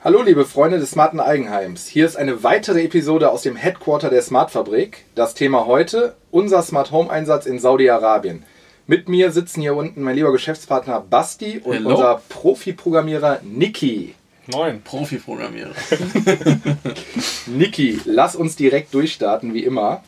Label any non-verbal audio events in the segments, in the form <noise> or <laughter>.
Hallo liebe Freunde des smarten Eigenheims. Hier ist eine weitere Episode aus dem Headquarter der Smart Fabrik. Das Thema heute, unser Smart Home Einsatz in Saudi-Arabien. Mit mir sitzen hier unten mein lieber Geschäftspartner Basti und Hello. unser Profi-Programmierer Niki. Moin. Profi-Programmierer. <laughs> Niki, lass uns direkt durchstarten, wie immer.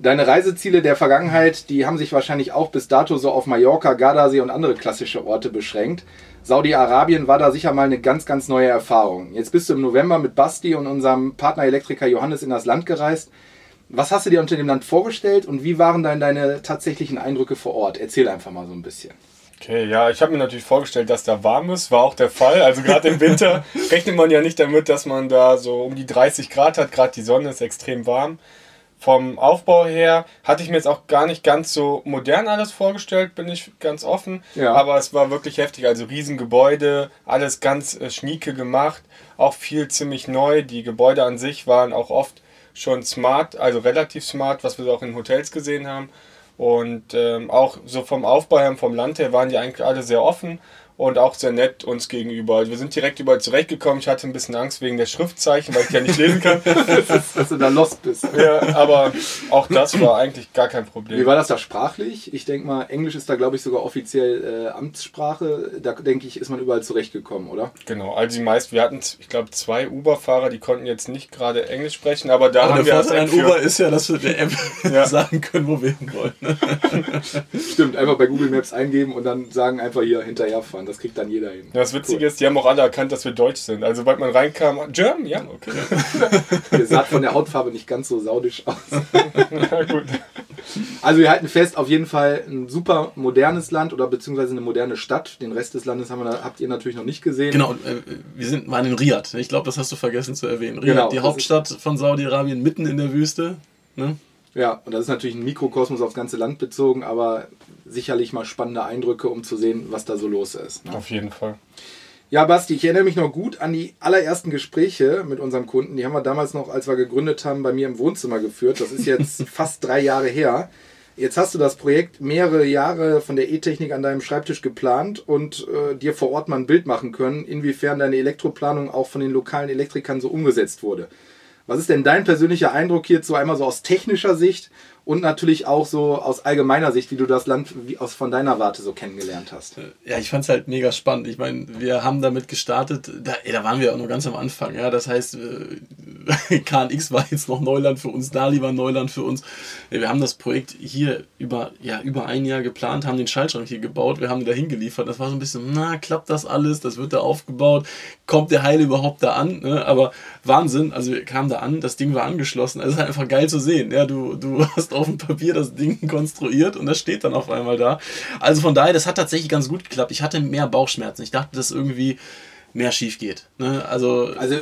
Deine Reiseziele der Vergangenheit, die haben sich wahrscheinlich auch bis dato so auf Mallorca, Gardasee und andere klassische Orte beschränkt. Saudi-Arabien war da sicher mal eine ganz, ganz neue Erfahrung. Jetzt bist du im November mit Basti und unserem Partner Elektriker Johannes in das Land gereist. Was hast du dir unter dem Land vorgestellt und wie waren dann deine tatsächlichen Eindrücke vor Ort? Erzähl einfach mal so ein bisschen. Okay, ja, ich habe mir natürlich vorgestellt, dass da warm ist. War auch der Fall. Also gerade im Winter <laughs> rechnet man ja nicht damit, dass man da so um die 30 Grad hat. Gerade die Sonne ist extrem warm. Vom Aufbau her hatte ich mir jetzt auch gar nicht ganz so modern alles vorgestellt, bin ich ganz offen. Ja. Aber es war wirklich heftig. Also Riesengebäude, alles ganz äh, schnieke gemacht. Auch viel ziemlich neu. Die Gebäude an sich waren auch oft schon smart, also relativ smart, was wir auch in Hotels gesehen haben. Und ähm, auch so vom Aufbau her, vom Land her waren die eigentlich alle sehr offen und auch sehr nett uns gegenüber. Also wir sind direkt überall zurechtgekommen. Ich hatte ein bisschen Angst wegen der Schriftzeichen, weil ich ja nicht lesen kann. <laughs> Dass du da lost bist. ja, aber auch das war eigentlich gar kein Wie Problem. war das da sprachlich? Ich denke mal, Englisch ist da, glaube ich, sogar offiziell äh, Amtssprache. Da denke ich, ist man überall zurechtgekommen, oder? Genau, also die meisten, wir hatten, ich glaube, zwei Uber-Fahrer, die konnten jetzt nicht gerade Englisch sprechen, aber da Aber haben der wir das Vorteil an. Uber ist ja, dass wir der App <laughs> Ja. sagen können, wo wir hin wollen. Ne? Stimmt, einfach bei Google Maps eingeben und dann sagen einfach hier hinterherfahren. Das kriegt dann jeder hin. Ja, Das Witzige ist, die haben auch alle erkannt, dass wir Deutsch sind. Also, sobald man reinkam, German? Ja, okay. <laughs> Ihr saht von der Hautfarbe nicht ganz so saudisch aus. <laughs> Ja, gut. Also wir halten fest, auf jeden Fall ein super modernes Land oder beziehungsweise eine moderne Stadt. Den Rest des Landes haben wir, habt ihr natürlich noch nicht gesehen. Genau, äh, wir sind, waren in Riyadh. Ich glaube, das hast du vergessen zu erwähnen. Riyadh, Genau, die Hauptstadt von Saudi-Arabien, mitten in der Wüste. Ne? Ja, und das ist natürlich ein Mikrokosmos aufs ganze Land bezogen, aber sicherlich mal spannende Eindrücke, um zu sehen, was da so los ist. Ne? Auf jeden Fall. Ja, Basti, ich erinnere mich noch gut an die allerersten Gespräche mit unserem Kunden. Die haben wir damals noch, als wir gegründet haben, bei mir im Wohnzimmer geführt. Das ist jetzt <laughs> fast drei Jahre her. Jetzt hast du das Projekt mehrere Jahre von der E-Technik an deinem Schreibtisch geplant und äh, dir vor Ort mal ein Bild machen können, inwiefern deine Elektroplanung auch von den lokalen Elektrikern so umgesetzt wurde. Was ist denn dein persönlicher Eindruck hierzu einmal so aus technischer Sicht und natürlich auch so aus allgemeiner Sicht, wie du das Land wie aus von deiner Warte so kennengelernt hast? Ja, ich fand es halt mega spannend. Ich meine, wir haben damit gestartet, da, ey, da waren wir auch noch ganz am Anfang. Ja, das heißt, äh, <laughs> KNX war jetzt noch Neuland für uns, Dali war Neuland für uns. Wir haben das Projekt hier über, ja, über ein Jahr geplant, haben den Schaltschrank hier gebaut, wir haben den da hingeliefert. Das war so ein bisschen, na, klappt das alles? Das wird da aufgebaut? Kommt der Heil überhaupt da an? Ne? Aber Wahnsinn, also wir kamen da an, das Ding war angeschlossen. Also es ist halt einfach geil zu sehen. Ja, du, du <laughs> hast auf dem Papier das Ding <laughs> konstruiert und das steht dann auf einmal da. Also von daher, das hat tatsächlich ganz gut geklappt. Ich hatte mehr Bauchschmerzen. Ich dachte, dass irgendwie mehr schief geht. Ne? Also, Also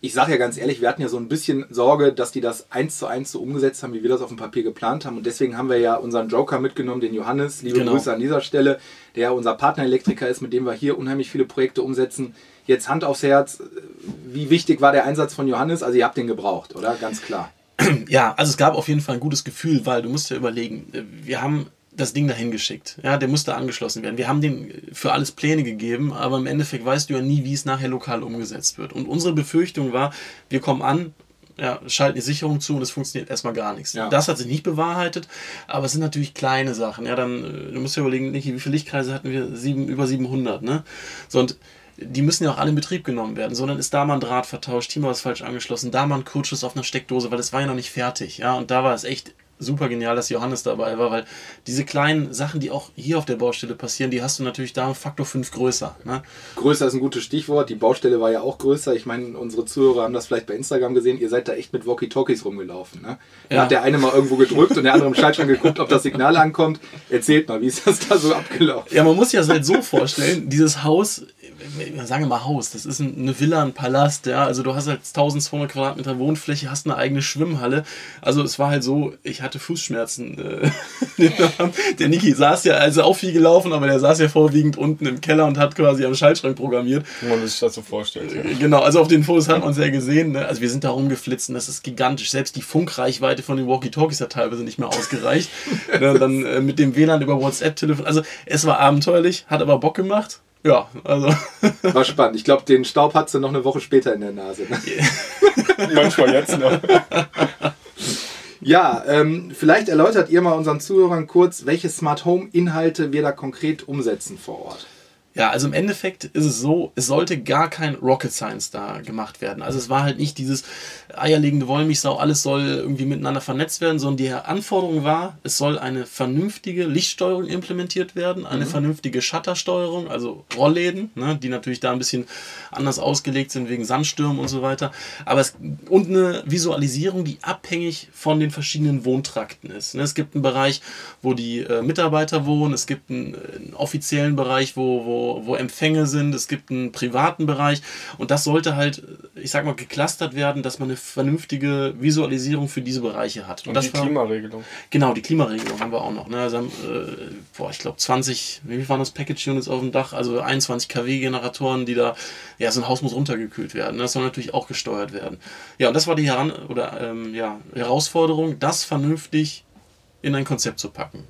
ich sage ja ganz ehrlich, wir hatten ja so ein bisschen Sorge, dass die das eins zu eins so umgesetzt haben, wie wir das auf dem Papier geplant haben. Und deswegen haben wir ja unseren Joker mitgenommen, den Johannes. Liebe Genau. Grüße an dieser Stelle, der unser Partnerelektriker ist, mit dem wir hier unheimlich viele Projekte umsetzen. Jetzt Hand aufs Herz, wie wichtig war der Einsatz von Johannes? Also ihr habt den gebraucht, oder? Ganz klar. <clears throat> ja, also es gab auf jeden Fall ein gutes Gefühl, weil du musst ja überlegen, äh, wir haben das Ding dahin geschickt. Ja, der musste angeschlossen werden. Wir haben den für alles Pläne gegeben, aber im Endeffekt weißt du ja nie, wie es nachher lokal umgesetzt wird. Und unsere Befürchtung war, wir kommen an, ja, schalten die Sicherung zu und es funktioniert erstmal gar nichts. Ja. Das hat sich nicht bewahrheitet, aber es sind natürlich kleine Sachen. Ja, dann, äh, du musst ja überlegen, Niki, wie viele Lichtkreise hatten wir? Sieben, über 700, ne? So, und die müssen ja auch alle in Betrieb genommen werden, sondern ist da mal ein Draht vertauscht, hier mal was falsch angeschlossen, da mal ein Kurzschluss auf einer Steckdose, weil es war ja noch nicht fertig, ja, und da war es echt super genial, dass Johannes dabei war, weil diese kleinen Sachen, die auch hier auf der Baustelle passieren, die hast du natürlich da um Faktor 5 größer, ne? Größer ist ein gutes Stichwort. Die Baustelle war ja auch größer. Ich meine, unsere Zuhörer haben das vielleicht bei Instagram gesehen. Ihr seid da echt mit Walkie-Talkies rumgelaufen. Ne? Da Ja. hat der eine mal irgendwo gedrückt und der andere im Schaltschrank <laughs> geguckt, ob das Signal ankommt. Erzählt mal, wie ist das da so abgelaufen? Ja, man muss sich das halt so vorstellen, dieses Haus, sagen wir mal Haus, das ist ein- eine Villa, ein Palast, ja, also du hast halt 1200 Quadratmeter Wohnfläche, hast eine eigene Schwimmhalle, also es war halt so, ich hatte Fußschmerzen. äh, <laughs> der Niki saß ja, also auch viel gelaufen, aber der saß ja vorwiegend unten im Keller und hat quasi am Schaltschrank programmiert. Wenn man sich das so vorstellt. Ja. Genau, also auf den Fotos hat man es ja gesehen. Ne? Also wir sind da rumgeflitzt und das ist gigantisch. Selbst die Funkreichweite von den Walkie-Talkies hat teilweise nicht mehr ausgereicht. <laughs> ne? Dann äh, mit dem WLAN über WhatsApp-Telefon. Also es war abenteuerlich, hat aber Bock gemacht. Ja, also. <laughs> War spannend. Ich glaube, den Staub hat sie noch eine Woche später in der Nase. Ne? <laughs> Manchmal jetzt noch. Ja, ähm, vielleicht erläutert ihr mal unseren Zuhörern kurz, welche Smart Home Inhalte wir da konkret umsetzen vor Ort. Ja, also im Endeffekt ist es so, es sollte gar kein Rocket Science da gemacht werden. Also es war halt nicht dieses eierlegende Wollmilchsau, alles soll irgendwie miteinander vernetzt werden, sondern die Anforderung war, es soll eine vernünftige Lichtsteuerung implementiert werden, eine mhm. vernünftige Shuttersteuerung, also Rollläden, ne, die natürlich da ein bisschen anders ausgelegt sind wegen Sandstürmen und so weiter. Aber es, und eine Visualisierung, die abhängig von den verschiedenen Wohntrakten ist. Ne, es gibt einen Bereich, wo die äh, Mitarbeiter wohnen, es gibt einen, einen offiziellen Bereich, wo, wo wo, Empfänge sind, es gibt einen privaten Bereich und das sollte halt, ich sag mal, geklustert werden, dass man eine vernünftige Visualisierung für diese Bereiche hat. Und, und die war, Klimaregelung. Genau, die Klimaregelung haben wir auch noch. Ne? Also, äh, boah, ich glaube 20, wie waren das Package Units auf dem Dach? Also 21 kW Generatoren, die da, ja, so ein Haus muss runtergekühlt werden. Das soll natürlich auch gesteuert werden. Ja, und das war die Heran oder, ähm, ja, Herausforderung, das vernünftig in ein Konzept zu packen.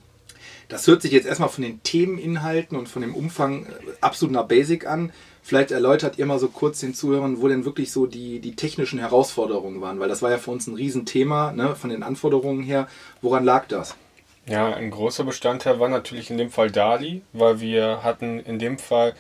Das hört sich jetzt erstmal von den Themeninhalten und von dem Umfang äh, absolut nach Basic an. Vielleicht erläutert ihr mal so kurz den Zuhörern, wo denn wirklich so die, die technischen Herausforderungen waren, weil das war ja für uns ein Riesenthema ne, von den Anforderungen her. Woran lag das? Ja, ein großer Bestandteil war natürlich in dem Fall DALI, weil wir hatten in dem Fall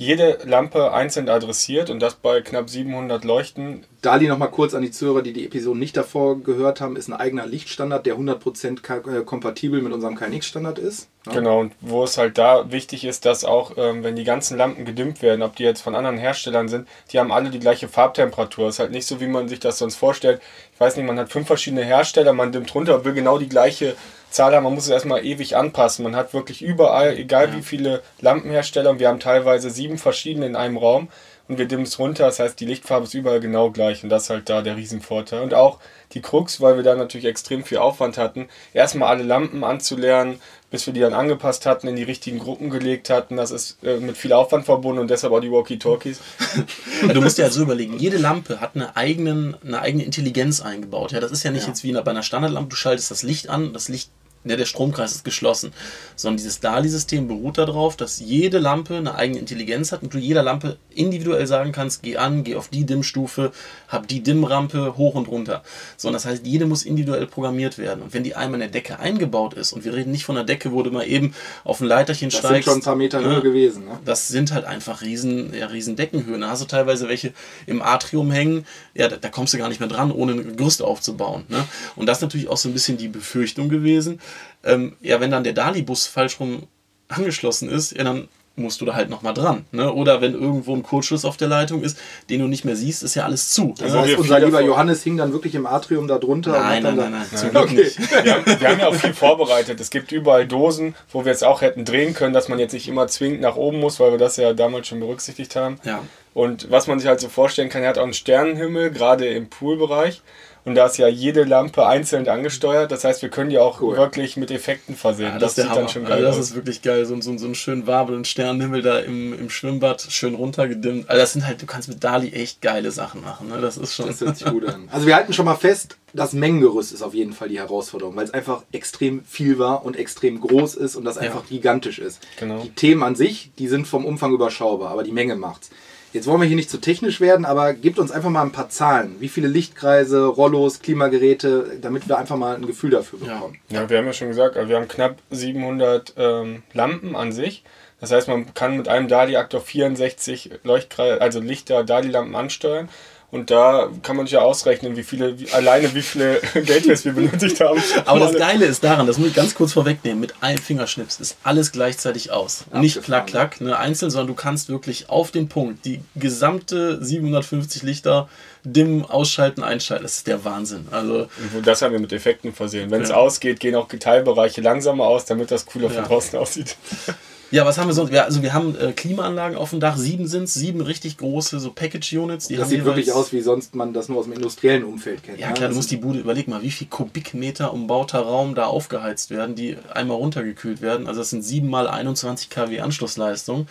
jede Lampe einzeln adressiert und das bei knapp 700 Leuchten. Dali noch mal kurz an die Zuhörer, die die Episode nicht davor gehört haben, ist ein eigener Lichtstandard, der 100% äh, kompatibel mit unserem KNX-Standard ist. Ja. Genau, und wo es halt da wichtig ist, dass auch, ähm, wenn die ganzen Lampen gedimmt werden, ob die jetzt von anderen Herstellern sind, die haben alle die gleiche Farbtemperatur. Es ist halt nicht so, wie man sich das sonst vorstellt. Ich weiß nicht, man hat fünf verschiedene Hersteller, man dimmt runter und will genau die gleiche Zahl haben. Man muss es erstmal ewig anpassen. Man hat wirklich überall, egal ja. wie viele Lampenhersteller, und wir haben teilweise sieben verschiedene in einem Raum und wir dimmen es runter. Das heißt, die Lichtfarbe ist überall genau gleich und das ist halt da der Riesenvorteil. Und auch die Krux, weil wir da natürlich extrem viel Aufwand hatten, erstmal alle Lampen anzulernen, bis wir die dann angepasst hatten, in die richtigen Gruppen gelegt hatten. Das ist äh, mit viel Aufwand verbunden und deshalb auch die Walkie-Talkies. <laughs> du musst dir ja so überlegen, jede Lampe hat eine, eigenen, eine eigene Intelligenz eingebaut. Ja, das ist ja nicht ja. jetzt wie bei einer Standardlampe, du schaltest das Licht an, das Licht ja, der Stromkreis ist geschlossen, sondern dieses DALI-System beruht darauf, dass jede Lampe eine eigene Intelligenz hat und du jeder Lampe individuell sagen kannst, geh an, geh auf die Dimmstufe, hab die Dimmrampe hoch und runter. So, und das heißt, jede muss individuell programmiert werden. Und wenn die einmal in der Decke eingebaut ist, und wir reden nicht von der Decke, wo du mal eben auf ein Leiterchen das steigst. Das sind schon ein paar Meter Höhe gewesen. Ne? Das sind halt einfach riesen, ja, riesen Deckenhöhen. Da hast du teilweise welche im Atrium hängen, ja, da, da kommst du gar nicht mehr dran, ohne ein Gerüst aufzubauen. Ne? Und das ist natürlich auch so ein bisschen die Befürchtung gewesen, ähm, ja, wenn dann der Dali-Bus falsch rum angeschlossen ist, ja, dann musst du da halt nochmal dran. Ne? Oder wenn irgendwo ein Kurzschluss auf der Leitung ist, den du nicht mehr siehst, ist ja alles zu. Das heißt, unser lieber Johannes hing dann wirklich im Atrium da drunter. Nein, nein, nein, nein, nein. Okay. Nicht. Wir, haben, wir haben ja auch viel vorbereitet. Es gibt überall Dosen, wo wir jetzt auch hätten drehen können, dass man jetzt nicht immer zwingend nach oben muss, weil wir das ja damals schon berücksichtigt haben. Ja. Und was man sich halt so vorstellen kann, er hat auch einen Sternenhimmel, gerade im Poolbereich. Und da ist ja jede Lampe einzeln angesteuert. Das heißt, wir können die auch cool. wirklich mit Effekten versehen. Ja, das, das sieht dann schon geil also das aus. ist wirklich geil. So, so, so einen schönen wabelnden Sternenhimmel da im, im Schwimmbad, schön runtergedimmt. Also das sind halt, du kannst mit Dali echt geile Sachen machen. Ne? Das ist schon. Das hört sich gut an. <laughs> Also wir halten schon mal fest, das Mengengerüst ist auf jeden Fall die Herausforderung, weil es einfach extrem viel war und extrem groß ist und das einfach ja. gigantisch ist. Genau. Die Themen an sich, die sind vom Umfang überschaubar, aber die Menge macht's. Jetzt wollen wir hier nicht zu technisch werden, aber gebt uns einfach mal ein paar Zahlen. Wie viele Lichtkreise, Rollos, Klimageräte, damit wir einfach mal ein Gefühl dafür bekommen. Ja, ja wir haben ja schon gesagt, wir haben knapp 700 ähm, Lampen an sich. Das heißt, man kann mit einem DALI-Aktor 64 Leuchtkreise, also Lichter, DALI-Lampen ansteuern. Und da kann man sich ja ausrechnen, wie viele, wie, alleine wie viele <laughs> Gateways wir benötigt haben. Aber das Geile ist daran, das muss ich ganz kurz vorwegnehmen, mit einem Fingerschnips ist alles gleichzeitig aus. Abgefahren. Nicht klack, klack, ne, einzeln, sondern du kannst wirklich auf den Punkt die gesamte 750 Lichter dimmen, ausschalten, einschalten. Das ist der Wahnsinn. Also, Und das haben wir mit Effekten versehen. Wenn es ja. ausgeht, gehen auch Teilbereiche langsamer aus, damit das cooler ja. von draußen aussieht. <laughs> Ja, was haben wir sonst? Also wir haben äh, Klimaanlagen auf dem Dach, sieben sind es, sieben richtig große so Package-Units. Das sieht wirklich aus, wie sonst man das nur aus dem industriellen Umfeld kennt. Ja, ne? klar, du musst die Bude, überleg mal, wie viel Kubikmeter umbauter Raum da aufgeheizt werden, die einmal runtergekühlt werden. Also das sind 7 mal 21 kW Anschlussleistung.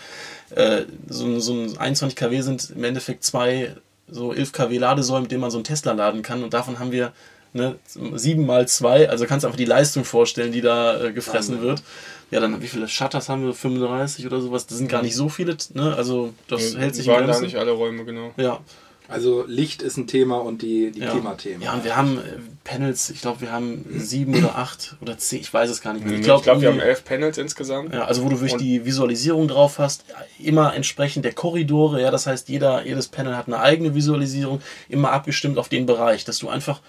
Äh, so, so ein 21 kW sind im Endeffekt zwei so 11 kW Ladesäulen, mit denen man so einen Tesla laden kann und davon haben wir Ne? 7 mal 2, also kannst du einfach die Leistung vorstellen, die da äh, gefressen Wahnsinn. wird. Ja, dann wie viele Shutters haben wir? 35 oder sowas? Das sind gar nicht so viele, ne? Also das hält sich in waren da Grenzen. nicht alle Räume, genau. Ja, Also Licht ist ein Thema und die, die ja. Klimathemen. Ja, und wir haben äh, Panels, ich glaube, wir haben sieben oder acht oder zehn, ich weiß es gar nicht mehr. Ich glaube, glaube, wir haben elf Panels insgesamt. Ja, also wo du wirklich Und- die Visualisierung drauf hast, immer entsprechend der Korridore, ja, das heißt, jeder, jedes Panel hat eine eigene Visualisierung, immer abgestimmt auf den Bereich, dass du einfach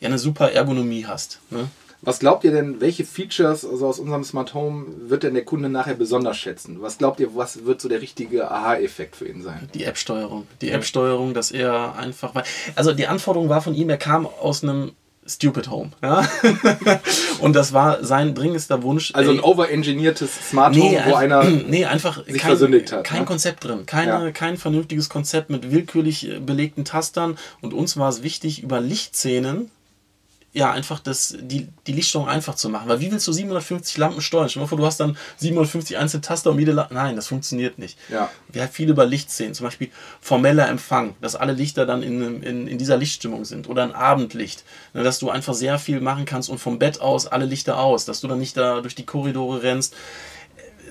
ja eine super Ergonomie hast. Ne? Was glaubt ihr denn, welche Features also aus unserem Smart Home wird denn der Kunde nachher besonders schätzen? Was glaubt ihr, was wird so der richtige Aha-Effekt für ihn sein? Die App-Steuerung. Die App-Steuerung, dass er einfach. Also die Anforderung war von ihm, er kam aus einem Stupid Home. Ja? <laughs> Und das war sein dringendster Wunsch. Also ein overengineertes Smart Home, Nee, wo einer <clears throat> nee, einfach sich kein, versündigt hat, kein ne? Konzept drin. Keine, Ja. Kein vernünftiges Konzept mit willkürlich äh, belegten Tastern. Und uns war es wichtig, über Lichtszenen ja, einfach das, die, die Lichtsteuerung einfach zu machen. Weil wie willst du 750 Lampen steuern? Stell dir mal vor, du hast dann 750 einzelne Taster um jede Lampe. Nein, das funktioniert nicht. Ja. Wir haben viel über Lichtszenen, zum Beispiel formeller Empfang, dass alle Lichter dann in, in, in dieser Lichtstimmung sind oder ein Abendlicht, ne, dass du einfach sehr viel machen kannst und vom Bett aus alle Lichter aus, dass du dann nicht da durch die Korridore rennst.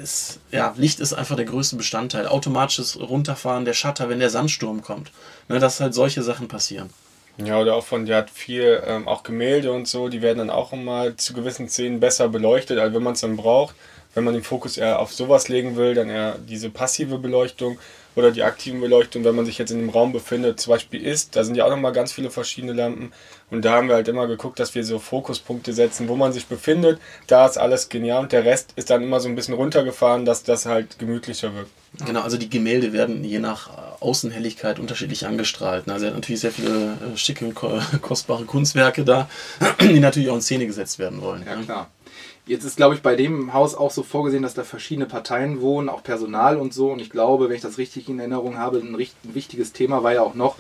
Es, ja, Licht ist einfach der größte Bestandteil. Automatisches Runterfahren der Shutter, wenn der Sandsturm kommt. Ne, dass halt solche Sachen passieren. Ja, oder auch von, der hat viel, ähm, auch Gemälde und so, die werden dann auch immer zu gewissen Szenen besser beleuchtet, als wenn man es dann braucht. Wenn man den Fokus eher auf sowas legen will, dann eher diese passive Beleuchtung oder die aktiven Beleuchtung, wenn man sich jetzt in dem Raum befindet, zum Beispiel ist, da sind ja auch nochmal ganz viele verschiedene Lampen und da haben wir halt immer geguckt, dass wir so Fokuspunkte setzen, wo man sich befindet, da ist alles genial und der Rest ist dann immer so ein bisschen runtergefahren, dass das halt gemütlicher wirkt. Genau, also die Gemälde werden je nach äh, Außenhelligkeit unterschiedlich angestrahlt. ne. Also er hat natürlich sehr viele äh, schicke, ko- kostbare Kunstwerke da, <clears throat> die natürlich auch in Szene gesetzt werden wollen. Ja, ne? klar. Jetzt ist, glaube ich, bei dem Haus auch so vorgesehen, dass da verschiedene Parteien wohnen, auch Personal und so. Und ich glaube, wenn ich das richtig in Erinnerung habe, ein, richt- ein wichtiges Thema war ja auch noch,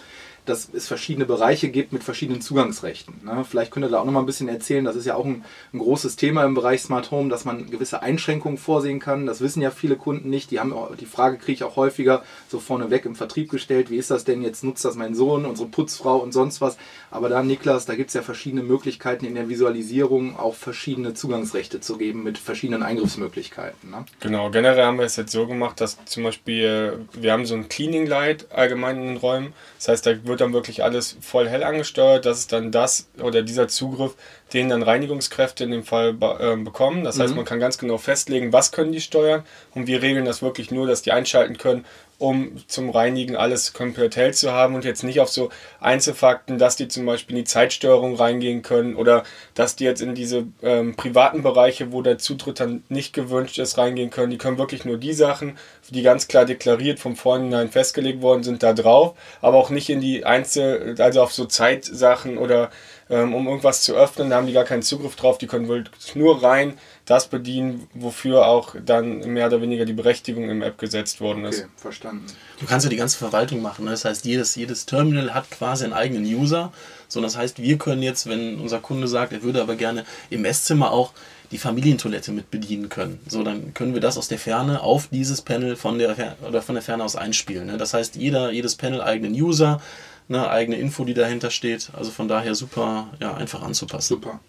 dass es verschiedene Bereiche gibt mit verschiedenen Zugangsrechten. Ne? Vielleicht könnt ihr da auch noch mal ein bisschen erzählen. Das ist ja auch ein, ein großes Thema im Bereich Smart Home, dass man gewisse Einschränkungen vorsehen kann. Das wissen ja viele Kunden nicht. Die haben auch, die Frage kriege ich auch häufiger so vorneweg im Vertrieb gestellt. Wie ist das denn jetzt? Nutzt das mein Sohn, unsere Putzfrau und sonst was? Aber da, Niklas, da gibt es ja verschiedene Möglichkeiten in der Visualisierung auch verschiedene Zugangsrechte zu geben mit verschiedenen Eingriffsmöglichkeiten. Ne? Genau, generell haben wir es jetzt so gemacht, dass zum Beispiel wir haben so ein Cleaning Light allgemein in den Räumen. Das heißt, da wird dann wirklich alles voll hell angesteuert. Das ist dann das oder dieser Zugriff, den dann Reinigungskräfte in dem Fall ähm, bekommen. Das heißt, man kann ganz genau festlegen, was können die steuern und wir regeln das wirklich nur, dass die einschalten können, um zum Reinigen alles komplett zu haben und jetzt nicht auf so Einzelfakten, dass die zum Beispiel in die Zeitsteuerung reingehen können oder dass die jetzt in diese ähm, privaten Bereiche, wo der Zutritt dann nicht gewünscht ist, reingehen können. Die können wirklich nur die Sachen, die ganz klar deklariert vom Vorhinein festgelegt worden sind, da drauf, aber auch nicht in die Einzel-, also auf so Zeitsachen oder ähm, um irgendwas zu öffnen, da haben die gar keinen Zugriff drauf, die können wirklich nur rein das bedienen, wofür auch dann mehr oder weniger die Berechtigung im App gesetzt worden ist. Okay, verstanden. Du kannst ja die ganze Verwaltung machen. Ne? Das heißt, jedes, jedes Terminal hat quasi einen eigenen User. So, das heißt, wir können jetzt, wenn unser Kunde sagt, er würde aber gerne im Esszimmer auch die Familientoilette mit bedienen können. So, dann können wir das aus der Ferne auf dieses Panel von der Fer oder von der Ferne aus einspielen. Ne? Das heißt, jeder, jedes Panel eigenen User, eine eigene Info, die dahinter steht. Also von daher super ja, einfach anzupassen. Super.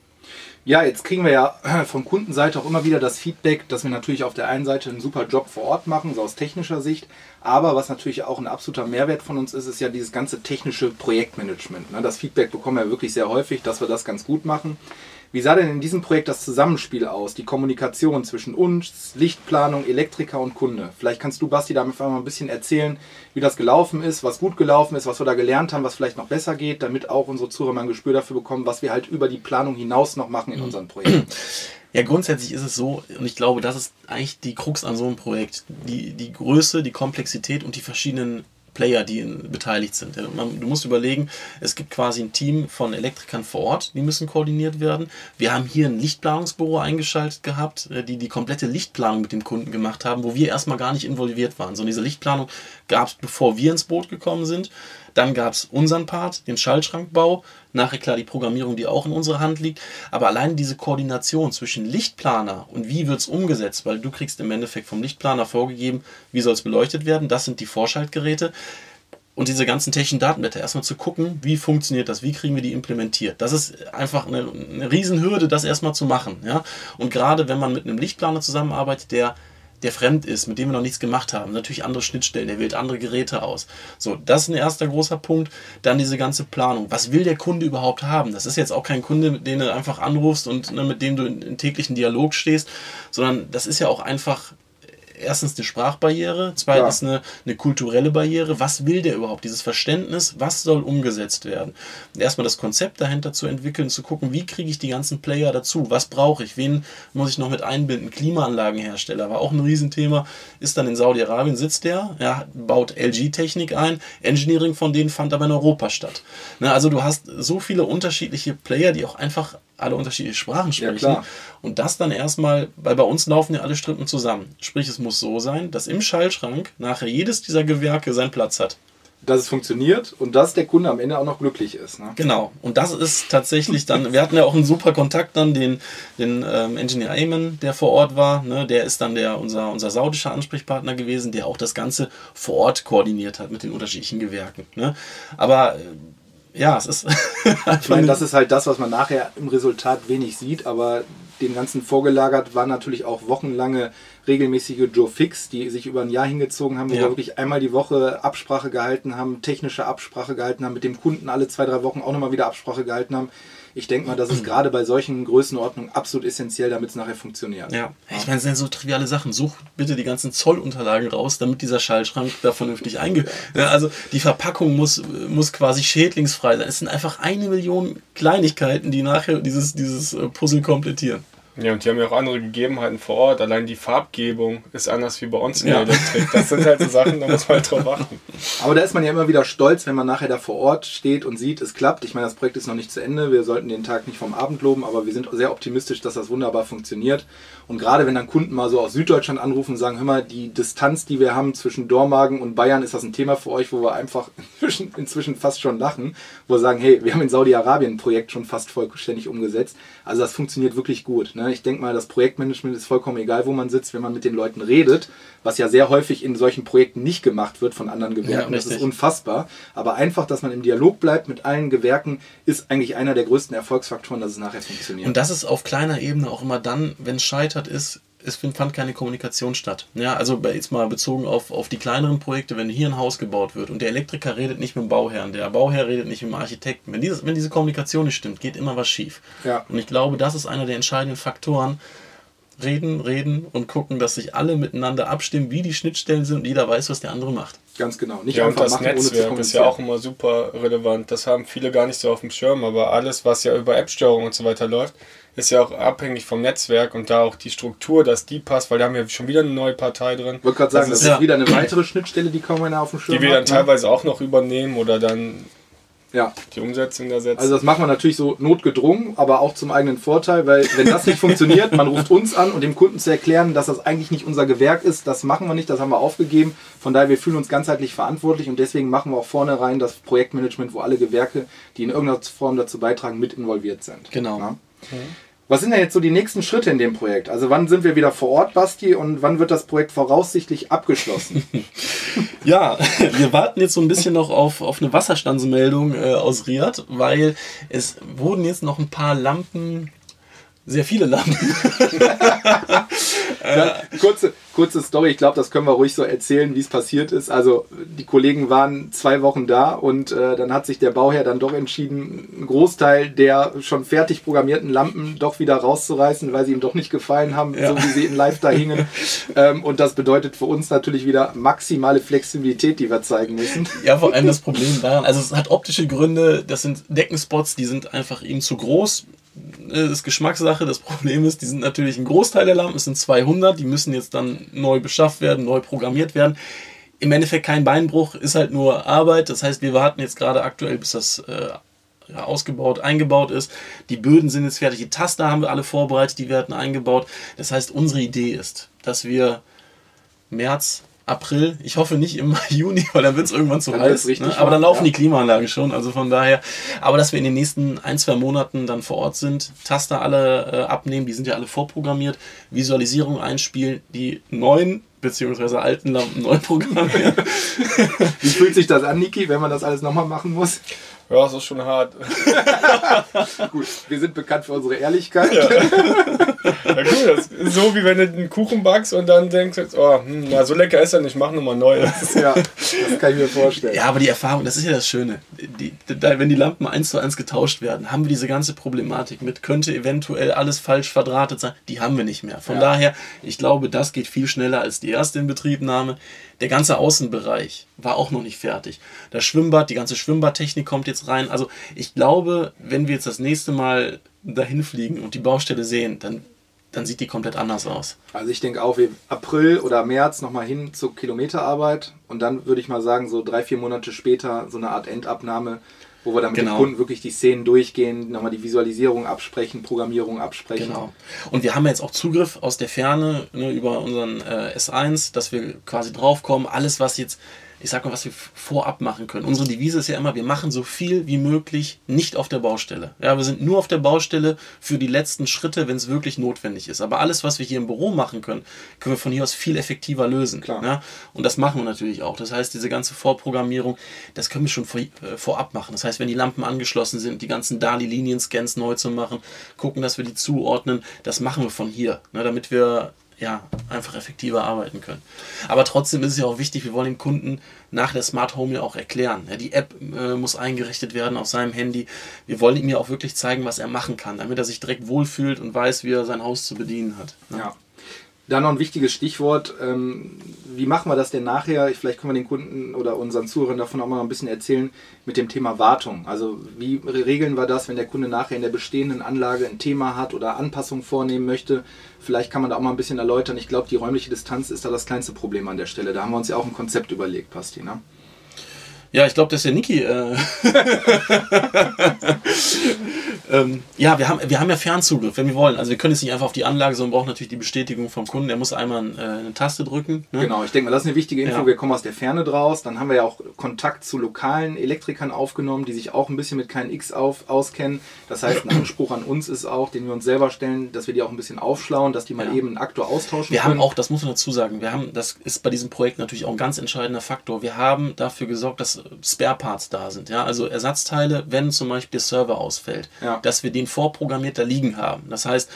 Ja, jetzt kriegen wir ja <clears throat> von Kundenseite auch immer wieder das Feedback, dass wir natürlich auf der einen Seite einen super Job vor Ort machen, so aus technischer Sicht. Aber was natürlich auch ein absoluter Mehrwert von uns ist, ist ja dieses ganze technische Projektmanagement. ne? Das Feedback bekommen wir wirklich sehr häufig, dass wir das ganz gut machen. Wie sah denn in diesem Projekt das Zusammenspiel aus, die Kommunikation zwischen uns, Lichtplanung, Elektriker und Kunde? Vielleicht kannst du, Basti, da einfach mal ein bisschen erzählen, wie das gelaufen ist, was gut gelaufen ist, was wir da gelernt haben, was vielleicht noch besser geht, damit auch unsere Zuhörer mal ein Gespür dafür bekommen, was wir halt über die Planung hinaus noch machen in unseren Projekten. <clears throat> Ja, grundsätzlich ist es so, und ich glaube, das ist eigentlich die Krux an so einem Projekt. Die, die Größe, die Komplexität und die verschiedenen Player, die beteiligt sind. Man, du musst überlegen, es gibt quasi ein Team von Elektrikern vor Ort, die müssen koordiniert werden. Wir haben hier ein Lichtplanungsbüro eingeschaltet gehabt, äh, die die komplette Lichtplanung mit dem Kunden gemacht haben, wo wir erstmal gar nicht involviert waren. So diese Lichtplanung gab es, bevor wir ins Boot gekommen sind. Dann gab es unseren Part, den Schaltschrankbau. Nachher klar die Programmierung, die auch in unserer Hand liegt. Aber allein diese Koordination zwischen Lichtplaner und wie wird es umgesetzt, weil du kriegst im Endeffekt vom Lichtplaner vorgegeben, wie soll es beleuchtet werden. Das sind die Vorschaltgeräte. und diese ganzen technischen Datenblätter erstmal zu gucken, wie funktioniert das, wie kriegen wir die implementiert. Das ist einfach eine, eine Riesenhürde, das erstmal zu machen. Ja? Und gerade wenn man mit einem Lichtplaner zusammenarbeitet, der der fremd ist, mit dem wir noch nichts gemacht haben. Natürlich andere Schnittstellen, der wählt andere Geräte aus. So, das ist ein erster großer Punkt. Dann diese ganze Planung. Was will der Kunde überhaupt haben? Das ist jetzt auch kein Kunde, mit dem du einfach anrufst und ne, mit dem du in, in täglichen Dialog stehst, sondern das ist ja auch einfach erstens eine Sprachbarriere, zweitens ja. eine, eine kulturelle Barriere. Was will der überhaupt? Dieses Verständnis, was soll umgesetzt werden? Erstmal das Konzept dahinter zu entwickeln, zu gucken, wie kriege ich die ganzen Player dazu? Was brauche ich? Wen muss ich noch mit einbinden? Klimaanlagenhersteller war auch ein Riesenthema. Ist dann in Saudi-Arabien, sitzt der, ja, baut LG-Technik ein. Engineering von denen fand aber in Europa statt. Ne, also du hast so viele unterschiedliche Player, die auch einfach alle unterschiedliche Sprachen sprechen. Ja, und das dann erstmal, weil bei uns laufen ja alle Strippen zusammen. Sprich, es muss so sein, dass im Schaltschrank nachher jedes dieser Gewerke seinen Platz hat. Dass es funktioniert und dass der Kunde am Ende auch noch glücklich ist. Ne? Genau. Und das ist tatsächlich dann, wir hatten ja auch einen super Kontakt dann, den, den ähm, Engineer Ayman, der vor Ort war. Ne? Der ist dann der, unser, unser saudischer Ansprechpartner gewesen, der auch das Ganze vor Ort koordiniert hat mit den unterschiedlichen Gewerken. Ne? Aber äh, ja, es ist. <laughs> ich meine, das ist halt das, was man nachher im Resultat wenig sieht, aber dem Ganzen vorgelagert war natürlich auch wochenlange regelmäßige Joe Fix, die sich über ein Jahr hingezogen haben, wo ja. wir wirklich einmal die Woche Absprache gehalten haben, technische Absprache gehalten haben, mit dem Kunden alle zwei, drei Wochen auch nochmal wieder Absprache gehalten haben ich denke mal, das ist gerade bei solchen Größenordnungen absolut essentiell, damit es nachher funktioniert. Ja, ich meine, es sind so triviale Sachen. Such bitte die ganzen Zollunterlagen raus, damit dieser Schallschrank da vernünftig einge... Ja, also die Verpackung muss, muss quasi schädlingsfrei sein. Es sind einfach eine Million Kleinigkeiten, die nachher dieses, dieses äh, Puzzle komplettieren. Ja, und die haben ja auch andere Gegebenheiten vor Ort. Allein die Farbgebung ist anders wie bei uns in ja. der Elektrik. Das sind halt so Sachen, da muss man halt drauf achten. Aber da ist man ja immer wieder stolz, wenn man nachher da vor Ort steht und sieht, es klappt. Ich meine, das Projekt ist noch nicht zu Ende. Wir sollten den Tag nicht vom Abend loben, aber wir sind sehr optimistisch, dass das wunderbar funktioniert. Und gerade wenn dann Kunden mal so aus Süddeutschland anrufen und sagen, hör mal, die Distanz, die wir haben zwischen Dormagen und Bayern, ist das ein Thema für euch, wo wir einfach <laughs> inzwischen, inzwischen fast schon lachen, wo wir sagen, hey, wir haben in Saudi-Arabien ein Projekt schon fast vollständig umgesetzt. Also das funktioniert wirklich gut. Ne? Ich denke mal, das Projektmanagement ist vollkommen egal, wo man sitzt, wenn man mit den Leuten redet, was ja sehr häufig in solchen Projekten nicht gemacht wird von anderen Gewerken. Ja, das ist unfassbar. Aber einfach, dass man im Dialog bleibt mit allen Gewerken, ist eigentlich einer der größten Erfolgsfaktoren, dass es nachher funktioniert. Und das ist auf kleiner Ebene auch immer dann, wenn es scheitert, ist, es fand keine Kommunikation statt. Ja, also jetzt mal bezogen auf, auf die kleineren Projekte, wenn hier ein Haus gebaut wird und der Elektriker redet nicht mit dem Bauherrn, der Bauherr redet nicht mit dem Architekten. Wenn, dieses, wenn diese Kommunikation nicht stimmt, geht immer was schief. Ja. Und ich glaube, das ist einer der entscheidenden Faktoren. Reden, reden und gucken, dass sich alle miteinander abstimmen, wie die Schnittstellen sind und jeder weiß, was der andere macht. Ganz genau. Nicht ja, einfach und das machen, Netzwerk ist ja auch immer super relevant. Das haben viele gar nicht so auf dem Schirm, aber alles, was ja über App-Steuerung und so weiter läuft, ist ja auch abhängig vom Netzwerk und da auch die Struktur, dass die passt, weil da haben wir schon wieder eine neue Partei drin. Ich wollte gerade sagen, das, das ist ja. wieder eine weitere Schnittstelle, die kaum einer auf dem Schirm hat. Die wir dann hat, ne? teilweise auch noch übernehmen oder dann ja. die Umsetzung da setzen. Also das macht man natürlich so notgedrungen, aber auch zum eigenen Vorteil, weil wenn das nicht funktioniert, man ruft uns an und dem Kunden zu erklären, dass das eigentlich nicht unser Gewerk ist, das machen wir nicht, das haben wir aufgegeben. Von daher, wir fühlen uns ganzheitlich verantwortlich und deswegen machen wir auch vornherein das Projektmanagement, wo alle Gewerke, die in irgendeiner Form dazu beitragen, mit involviert sind. Genau. Ja? Okay. Was sind denn jetzt so die nächsten Schritte in dem Projekt? Also wann sind wir wieder vor Ort, Basti, und wann wird das Projekt voraussichtlich abgeschlossen? <laughs> ja, wir warten jetzt so ein bisschen noch auf, auf eine Wasserstandsmeldung äh, aus Riyadh, weil es wurden jetzt noch ein paar Lampen sehr viele Lampen. <laughs> ja, kurze, kurze Story, ich glaube, das können wir ruhig so erzählen, wie es passiert ist. Also die Kollegen waren zwei Wochen da und äh, dann hat sich der Bauherr dann doch entschieden, einen Großteil der schon fertig programmierten Lampen doch wieder rauszureißen, weil sie ihm doch nicht gefallen haben, ja. so wie sie in Live da hingen. <laughs> ähm, und das bedeutet für uns natürlich wieder maximale Flexibilität, die wir zeigen müssen. Ja, vor allem das Problem daran, also es hat optische Gründe, das sind Deckenspots, die sind einfach ihm zu groß das ist Geschmackssache. Das Problem ist, die sind natürlich ein Großteil der Lampen, es sind 200, die müssen jetzt dann neu beschafft werden, neu programmiert werden. Im Endeffekt kein Beinbruch, ist halt nur Arbeit. Das heißt, wir warten jetzt gerade aktuell, bis das äh, ja, ausgebaut, eingebaut ist. Die Böden sind jetzt fertig, die Taster haben wir alle vorbereitet, die werden eingebaut. Das heißt, unsere Idee ist, dass wir März, April. Ich hoffe nicht im <laughs> Juni, weil dann wird es irgendwann zu dann heiß. Ne? Aber dann laufen ja. die Klimaanlagen schon. Also von daher. Aber dass wir in den nächsten ein, zwei Monaten dann vor Ort sind, Taster alle äh, abnehmen, die sind ja alle vorprogrammiert, Visualisierung einspielen, die neuen beziehungsweise alten Lampen neu programmieren. <laughs> Wie fühlt sich das an, Niki, wenn man das alles nochmal machen muss? Ja, das ist schon hart. <laughs> Gut, wir sind bekannt für unsere Ehrlichkeit. Ja. Ja gut, das ist so wie wenn du einen Kuchen backst und dann denkst, oh, hm, na, so lecker ist er nicht, mach nochmal neu. ja, das kann ich mir vorstellen. Ja, aber die Erfahrung, das ist ja das Schöne. Die, die, wenn die Lampen eins zu eins getauscht werden, haben wir diese ganze Problematik mit, könnte eventuell alles falsch verdrahtet sein. Die haben wir nicht mehr. Von ja. daher, ich glaube, das geht viel schneller als die erste Inbetriebnahme. Der ganze Außenbereich war auch noch nicht fertig. Das Schwimmbad, die ganze Schwimmbadtechnik kommt jetzt rein. Also ich glaube, wenn wir jetzt das nächste Mal dahin fliegen und die Baustelle sehen, dann, dann sieht die komplett anders aus. Also ich denke auch, wir April oder März nochmal hin zur Kilometerarbeit und dann würde ich mal sagen, so drei, vier Monate später so eine Art Endabnahme wo wir dann mit genau. den Kunden wirklich die Szenen durchgehen, nochmal die Visualisierung absprechen, Programmierung absprechen. Genau. Und wir haben jetzt auch Zugriff aus der Ferne ne, über unseren äh, S1, dass wir quasi draufkommen. Alles, was jetzt ich sag mal, was wir vorab machen können. Unsere Devise ist ja immer, wir machen so viel wie möglich nicht auf der Baustelle. Ja, wir sind nur auf der Baustelle für die letzten Schritte, wenn es wirklich notwendig ist. Aber alles, was wir hier im Büro machen können, können wir von hier aus viel effektiver lösen. Klar. Ja? Und das machen wir natürlich auch. Das heißt, diese ganze Vorprogrammierung, das können wir schon vor, äh, vorab machen. Das heißt, wenn die Lampen angeschlossen sind, die ganzen DALI-Linien-Scans neu zu machen, gucken, dass wir die zuordnen, das machen wir von hier, ne, damit wir ja, einfach effektiver arbeiten können. Aber trotzdem ist es ja auch wichtig, wir wollen dem Kunden nach der Smart Home ja auch erklären. Ja, die App äh, muss eingerichtet werden auf seinem Handy. Wir wollen ihm ja auch wirklich zeigen, was er machen kann, damit er sich direkt wohlfühlt und weiß, wie er sein Haus zu bedienen hat. Ne? Ja. Dann noch ein wichtiges Stichwort. Ähm, wie machen wir das denn nachher? Vielleicht können wir den Kunden oder unseren Zuhörern davon auch mal ein bisschen erzählen mit dem Thema Wartung. Also wie regeln wir das, wenn der Kunde nachher in der bestehenden Anlage ein Thema hat oder Anpassungen vornehmen möchte? Vielleicht kann man da auch mal ein bisschen erläutern. Ich glaube, die räumliche Distanz ist da das kleinste Problem an der Stelle. Da haben wir uns ja auch ein Konzept überlegt, Pasti. Ne? Ja, ich glaube, das ist der Niki. Äh. <laughs> ähm, ja, wir haben, wir haben ja Fernzugriff, wenn wir wollen. Also wir können jetzt nicht einfach auf die Anlage, sondern brauchen natürlich die Bestätigung vom Kunden. Der muss einmal äh, eine Taste drücken. Ne? Genau, ich denke mal, das ist eine wichtige Info. Ja. Wir kommen aus der Ferne draus. Dann haben wir ja auch Kontakt zu lokalen Elektrikern aufgenommen, die sich auch ein bisschen mit KNX auf, auskennen. Das heißt, ein Anspruch an uns ist auch, den wir uns selber stellen, dass wir die auch ein bisschen aufschlauen, dass die mal ja. eben einen Aktor austauschen wir können. Wir haben auch, das muss man dazu sagen, wir haben, das ist bei diesem Projekt natürlich auch ein ganz entscheidender Faktor. Wir haben dafür gesorgt, dass Spare Parts da sind. Ja? Also Ersatzteile, wenn zum Beispiel der Server ausfällt, ja. dass wir den vorprogrammiert da liegen haben. Das heißt,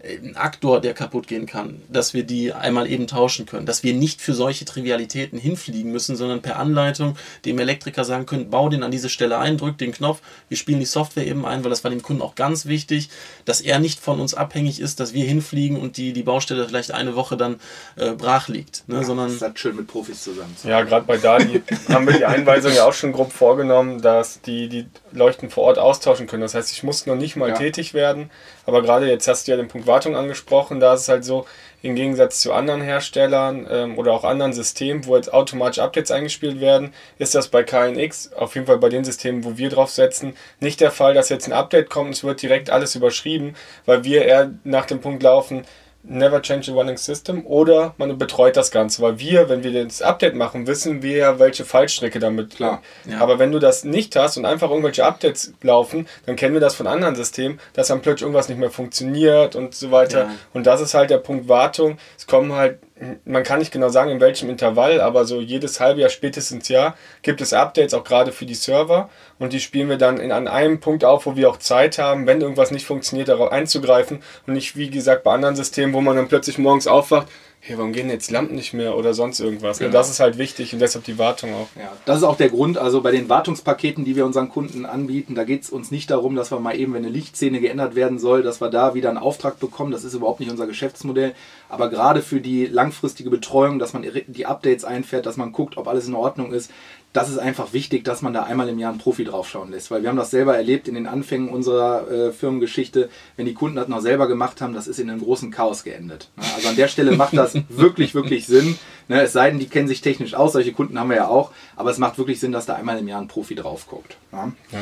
ein Aktor, der kaputt gehen kann, dass wir die einmal eben tauschen können, dass wir nicht für solche Trivialitäten hinfliegen müssen, sondern per Anleitung dem Elektriker sagen können, bau den an diese Stelle ein, drück den Knopf, wir spielen die Software eben ein, weil das war dem Kunden auch ganz wichtig, dass er nicht von uns abhängig ist, dass wir hinfliegen und die, die Baustelle vielleicht eine Woche dann äh, brach liegt. Ne, ja, sondern das ist schön mit Profis zusammen. Ja, gerade bei Dali <laughs> haben wir die Einweisung ja auch schon grob vorgenommen, dass die die Leuchten vor Ort austauschen können. Das heißt, ich muss noch nicht mal ja. tätig werden, aber gerade jetzt hast du ja den Punkt Wartung angesprochen, da ist es halt so, im Gegensatz zu anderen Herstellern ähm, oder auch anderen Systemen, wo jetzt automatisch Updates eingespielt werden, ist das bei KNX, auf jeden Fall bei den Systemen, wo wir drauf setzen, nicht der Fall, dass jetzt ein Update kommt und es wird direkt alles überschrieben, weil wir eher nach dem Punkt laufen, Never Change a Running System oder man betreut das Ganze, weil wir, wenn wir das Update machen, wissen wir ja, welche Fallstrecke damit klar. Ja. Aber wenn du das nicht hast und einfach irgendwelche Updates laufen, dann kennen wir das von anderen Systemen, dass dann plötzlich irgendwas nicht mehr funktioniert und so weiter. Ja. Und das ist halt der Punkt Wartung. Es kommen halt man kann nicht genau sagen, in welchem Intervall, aber so jedes halbe Jahr, spätestens Jahr, gibt es Updates, auch gerade für die Server. Und die spielen wir dann in, an einem Punkt auf, wo wir auch Zeit haben, wenn irgendwas nicht funktioniert, darauf einzugreifen. Und nicht, wie gesagt, bei anderen Systemen, wo man dann plötzlich morgens aufwacht, hey, warum gehen jetzt Lampen nicht mehr oder sonst irgendwas? Genau. Und das ist halt wichtig und deshalb die Wartung auch. Ja, das ist auch der Grund, also bei den Wartungspaketen, die wir unseren Kunden anbieten, da geht es uns nicht darum, dass wir mal eben, wenn eine Lichtszene geändert werden soll, dass wir da wieder einen Auftrag bekommen. Das ist überhaupt nicht unser Geschäftsmodell. Aber gerade für die langfristige Betreuung, dass man die Updates einfährt, dass man guckt, ob alles in Ordnung ist, das ist einfach wichtig, dass man da einmal im Jahr einen Profi draufschauen lässt. Weil wir haben das selber erlebt in den Anfängen unserer äh, Firmengeschichte. Wenn die Kunden das noch selber gemacht haben, das ist in einem großen Chaos geendet. Ne? Also an der Stelle macht das <laughs> wirklich, wirklich Sinn. Ne? Es sei denn, die kennen sich technisch aus. Solche Kunden haben wir ja auch. Aber es macht wirklich Sinn, dass da einmal im Jahr ein Profi drauf guckt. Ne? Ja.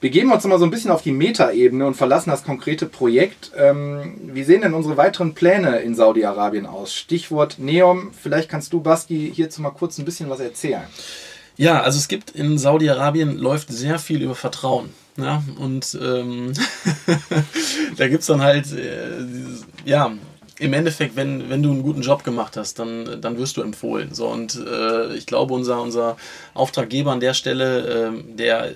Begeben wir uns mal so ein bisschen auf die Metaebene und verlassen das konkrete Projekt. Ähm, wie sehen denn unsere weiteren Pläne in Saudi-Arabien aus? Stichwort Neom. Vielleicht kannst du, Basti, hierzu mal kurz ein bisschen was erzählen. Ja, also es gibt in Saudi-Arabien läuft sehr viel über Vertrauen. Ja, und ähm, <laughs> da gibt es dann halt, äh, ja, im Endeffekt, wenn, wenn du einen guten Job gemacht hast, dann, dann wirst du empfohlen. So, und äh, ich glaube, unser, unser Auftraggeber an der Stelle, äh, der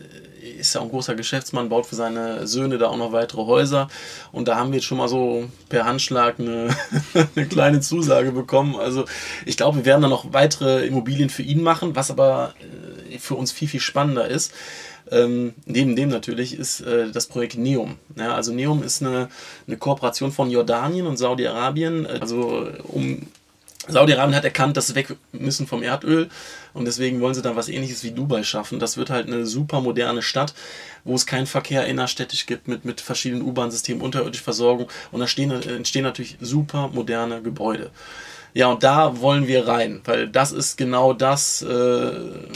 ist ja ein großer Geschäftsmann, baut für seine Söhne da auch noch weitere Häuser. Und da haben wir jetzt schon mal so per Handschlag eine, <laughs> eine kleine Zusage bekommen. Also ich glaube, wir werden da noch weitere Immobilien für ihn machen, was aber äh, für uns viel, viel spannender ist. Ähm, neben dem natürlich ist äh, das Projekt Neum. Ja, also Neum ist eine, eine Kooperation von Jordanien und Saudi-Arabien, also um Saudi-Arabien hat erkannt, dass sie weg müssen vom Erdöl und deswegen wollen sie dann was ähnliches wie Dubai schaffen. Das wird halt eine super moderne Stadt, wo es keinen Verkehr innerstädtisch gibt mit, mit verschiedenen U-Bahn-Systemen, unterirdische Versorgung und da stehen, entstehen natürlich super moderne Gebäude. Ja, und da wollen wir rein, weil das ist genau das, äh,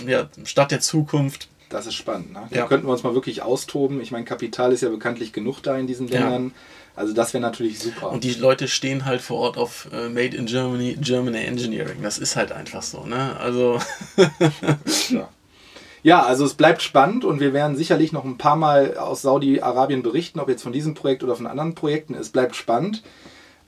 ja, Stadt der Zukunft. Das ist spannend. Ne? Da ja. könnten wir uns mal wirklich austoben. Ich meine, Kapital ist ja bekanntlich genug da in diesen Ländern. Ja. Also das wäre natürlich super. Und die Leute stehen halt vor Ort auf äh, Made in Germany, Germany Engineering. Das ist halt einfach so, ne? Also. <laughs> ja. ja, also es bleibt spannend und wir werden sicherlich noch ein paar Mal aus Saudi-Arabien berichten, ob jetzt von diesem Projekt oder von anderen Projekten. Es bleibt spannend.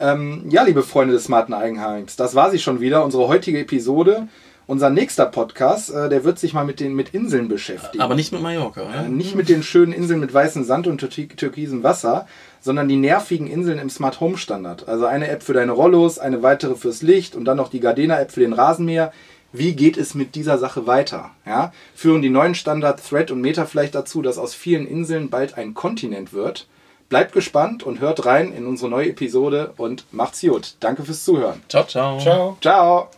Ähm, ja, liebe Freunde des smarten Eigenheims, das war sie schon wieder, unsere heutige Episode. Unser nächster Podcast, äh, der wird sich mal mit den mit Inseln beschäftigen. Aber nicht mit Mallorca, oder? Äh, nicht mit den schönen Inseln mit weißem Sand und türkisem Wasser, sondern die nervigen Inseln im Smart Home Standard. Also eine App für deine Rollos, eine weitere fürs Licht und dann noch die Gardena App für den Rasenmäher. Wie geht es mit dieser Sache weiter? Ja? Führen die neuen Standard Thread und Meta vielleicht dazu, dass aus vielen Inseln bald ein Kontinent wird? Bleibt gespannt und hört rein in unsere neue Episode und macht's gut. Danke fürs Zuhören. Ciao, ciao. Ciao. Ciao.